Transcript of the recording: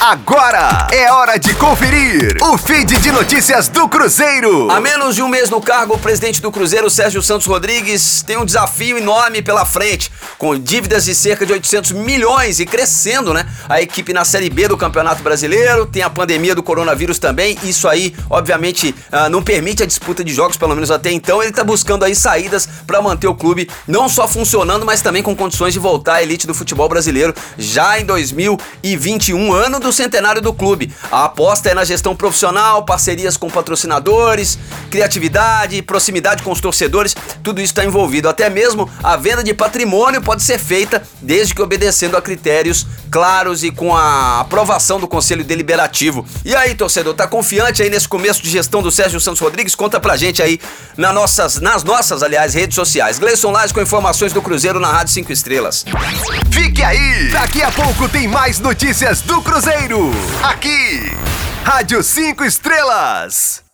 Agora é hora de conferir o feed de notícias do Cruzeiro. A menos de um mês no cargo, o presidente do Cruzeiro, Sérgio Santos Rodrigues, tem um desafio enorme pela frente, com dívidas de cerca de 800 milhões e crescendo, né? A equipe na Série B do Campeonato Brasileiro, tem a pandemia do coronavírus também. Isso aí, obviamente, ah, não permite a disputa de jogos, pelo menos até então. Ele tá buscando aí saídas para manter o clube não só funcionando, mas também com condições de voltar à elite do futebol brasileiro já em 2021, ano do centenário do clube. A aposta é na gestão profissional, parcerias com patrocinadores, criatividade, proximidade com os torcedores, tudo isso está envolvido. Até mesmo a venda de patrimônio pode ser feita desde que obedecendo a critérios claros e com a aprovação do Conselho Deliberativo. E aí, torcedor, tá confiante aí nesse começo de gestão do Sérgio Santos Rodrigues? Conta pra gente aí nas nossas, nas nossas, aliás, redes sociais. Gleison Lage com informações do Cruzeiro na Rádio 5 Estrelas. Fique aí! Daqui a pouco tem mais notícias do Cruzeiro. Aqui, Rádio 5 Estrelas.